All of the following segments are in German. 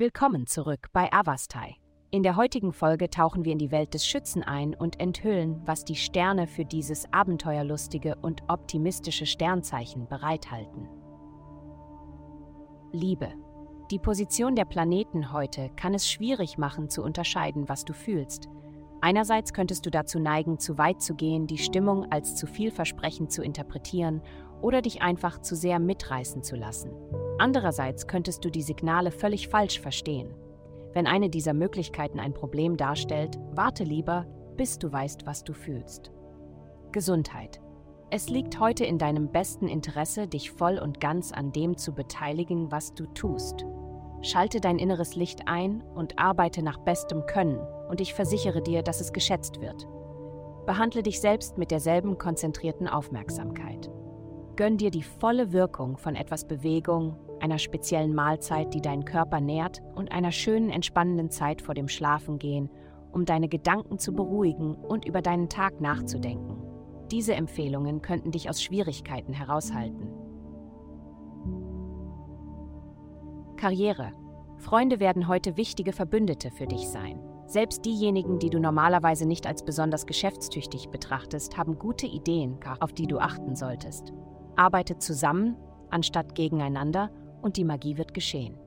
Willkommen zurück bei Avastai. In der heutigen Folge tauchen wir in die Welt des Schützen ein und enthüllen, was die Sterne für dieses abenteuerlustige und optimistische Sternzeichen bereithalten. Liebe. Die Position der Planeten heute kann es schwierig machen zu unterscheiden, was du fühlst. Einerseits könntest du dazu neigen, zu weit zu gehen, die Stimmung als zu vielversprechend zu interpretieren oder dich einfach zu sehr mitreißen zu lassen. Andererseits könntest du die Signale völlig falsch verstehen. Wenn eine dieser Möglichkeiten ein Problem darstellt, warte lieber, bis du weißt, was du fühlst. Gesundheit. Es liegt heute in deinem besten Interesse, dich voll und ganz an dem zu beteiligen, was du tust. Schalte dein inneres Licht ein und arbeite nach bestem Können, und ich versichere dir, dass es geschätzt wird. Behandle dich selbst mit derselben konzentrierten Aufmerksamkeit. Gönn dir die volle Wirkung von etwas Bewegung, einer speziellen Mahlzeit, die deinen Körper nährt und einer schönen, entspannenden Zeit vor dem Schlafengehen, um deine Gedanken zu beruhigen und über deinen Tag nachzudenken. Diese Empfehlungen könnten dich aus Schwierigkeiten heraushalten. Karriere. Freunde werden heute wichtige Verbündete für dich sein. Selbst diejenigen, die du normalerweise nicht als besonders geschäftstüchtig betrachtest, haben gute Ideen, auf die du achten solltest. Arbeite zusammen anstatt gegeneinander und die Magie wird geschehen.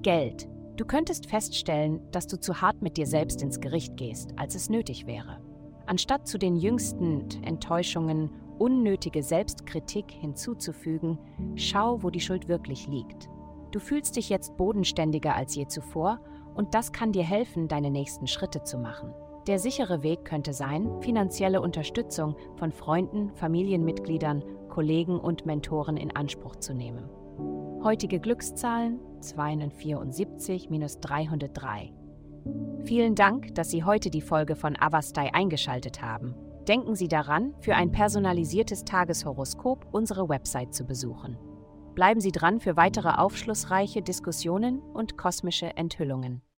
Geld. Du könntest feststellen, dass du zu hart mit dir selbst ins Gericht gehst, als es nötig wäre. Anstatt zu den jüngsten Enttäuschungen unnötige Selbstkritik hinzuzufügen, schau, wo die Schuld wirklich liegt. Du fühlst dich jetzt bodenständiger als je zuvor und das kann dir helfen, deine nächsten Schritte zu machen. Der sichere Weg könnte sein, finanzielle Unterstützung von Freunden, Familienmitgliedern, Kollegen und Mentoren in Anspruch zu nehmen. Heutige Glückszahlen 274-303. Vielen Dank, dass Sie heute die Folge von Avastai eingeschaltet haben. Denken Sie daran, für ein personalisiertes Tageshoroskop unsere Website zu besuchen. Bleiben Sie dran für weitere aufschlussreiche Diskussionen und kosmische Enthüllungen.